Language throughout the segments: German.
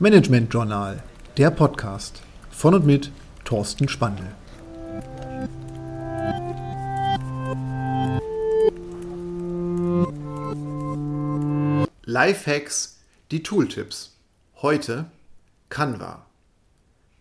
Management Journal, der Podcast von und mit Thorsten Spandl. Lifehacks, die Tooltips. Heute Canva.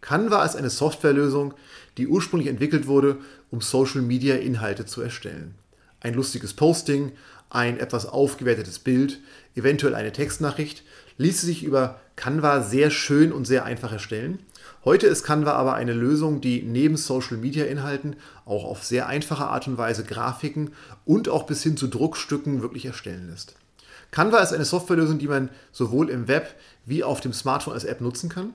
Canva ist eine Softwarelösung, die ursprünglich entwickelt wurde, um Social Media Inhalte zu erstellen. Ein lustiges Posting, ein etwas aufgewertetes Bild, eventuell eine Textnachricht, ließe sich über Canva sehr schön und sehr einfach erstellen. Heute ist Canva aber eine Lösung, die neben Social Media Inhalten auch auf sehr einfache Art und Weise Grafiken und auch bis hin zu Druckstücken wirklich erstellen lässt. Canva ist eine Softwarelösung, die man sowohl im Web wie auf dem Smartphone als App nutzen kann.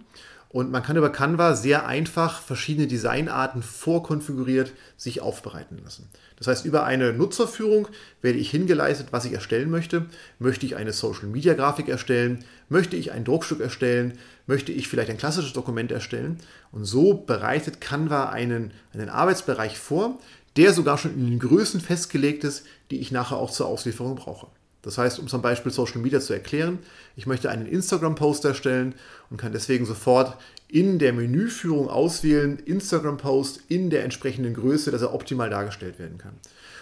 Und man kann über Canva sehr einfach verschiedene Designarten vorkonfiguriert sich aufbereiten lassen. Das heißt, über eine Nutzerführung werde ich hingeleistet, was ich erstellen möchte. Möchte ich eine Social-Media-Grafik erstellen? Möchte ich ein Druckstück erstellen? Möchte ich vielleicht ein klassisches Dokument erstellen? Und so bereitet Canva einen, einen Arbeitsbereich vor, der sogar schon in den Größen festgelegt ist, die ich nachher auch zur Auslieferung brauche. Das heißt, um zum Beispiel Social Media zu erklären, ich möchte einen Instagram-Post erstellen und kann deswegen sofort in der Menüführung auswählen, Instagram-Post in der entsprechenden Größe, dass er optimal dargestellt werden kann.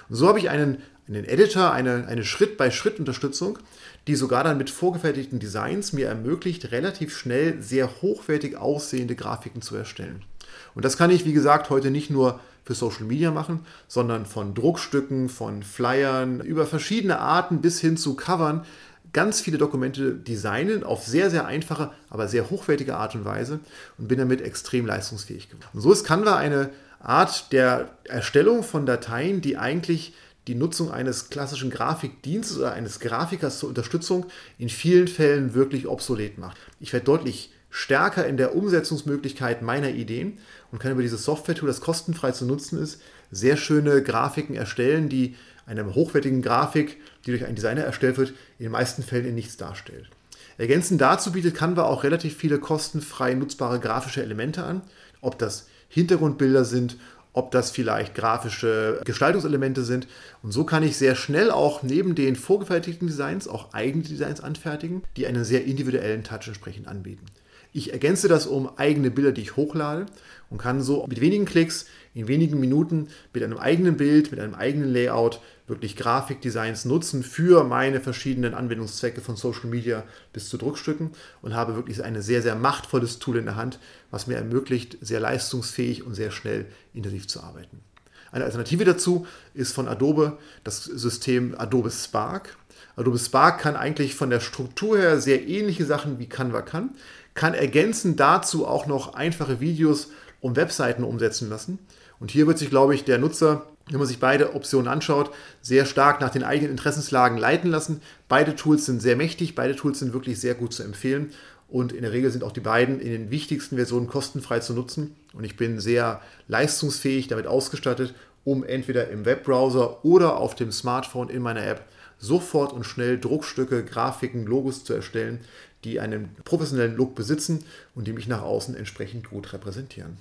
Und so habe ich einen, einen Editor, eine, eine Schritt-bei-Schritt-Unterstützung, die sogar dann mit vorgefertigten Designs mir ermöglicht, relativ schnell sehr hochwertig aussehende Grafiken zu erstellen. Und das kann ich, wie gesagt, heute nicht nur für Social Media machen, sondern von Druckstücken, von Flyern, über verschiedene Arten bis hin zu Covern ganz viele Dokumente designen auf sehr, sehr einfache, aber sehr hochwertige Art und Weise und bin damit extrem leistungsfähig geworden. Und so ist Canva eine Art der Erstellung von Dateien, die eigentlich die Nutzung eines klassischen Grafikdienstes oder eines Grafikers zur Unterstützung in vielen Fällen wirklich obsolet macht. Ich werde deutlich stärker in der Umsetzungsmöglichkeit meiner Ideen und kann über dieses Software-Tool, das kostenfrei zu nutzen ist, sehr schöne Grafiken erstellen, die eine hochwertigen Grafik, die durch einen Designer erstellt wird, in den meisten Fällen in nichts darstellt. Ergänzend dazu bietet Canva auch relativ viele kostenfrei nutzbare grafische Elemente an, ob das Hintergrundbilder sind, ob das vielleicht grafische Gestaltungselemente sind. Und so kann ich sehr schnell auch neben den vorgefertigten Designs auch eigene Designs anfertigen, die einen sehr individuellen Touch entsprechend anbieten. Ich ergänze das um eigene Bilder, die ich hochlade und kann so mit wenigen Klicks in wenigen Minuten mit einem eigenen Bild, mit einem eigenen Layout wirklich Grafikdesigns nutzen für meine verschiedenen Anwendungszwecke von Social Media bis zu Druckstücken und habe wirklich ein sehr, sehr machtvolles Tool in der Hand, was mir ermöglicht, sehr leistungsfähig und sehr schnell intensiv zu arbeiten. Eine Alternative dazu ist von Adobe das System Adobe Spark. Adobe Spark kann eigentlich von der Struktur her sehr ähnliche Sachen wie Canva kann, kann ergänzend dazu auch noch einfache Videos und Webseiten umsetzen lassen. Und hier wird sich, glaube ich, der Nutzer, wenn man sich beide Optionen anschaut, sehr stark nach den eigenen Interessenslagen leiten lassen. Beide Tools sind sehr mächtig, beide Tools sind wirklich sehr gut zu empfehlen. Und in der Regel sind auch die beiden in den wichtigsten Versionen kostenfrei zu nutzen. Und ich bin sehr leistungsfähig damit ausgestattet, um entweder im Webbrowser oder auf dem Smartphone in meiner App sofort und schnell Druckstücke, Grafiken, Logos zu erstellen, die einen professionellen Look besitzen und die mich nach außen entsprechend gut repräsentieren.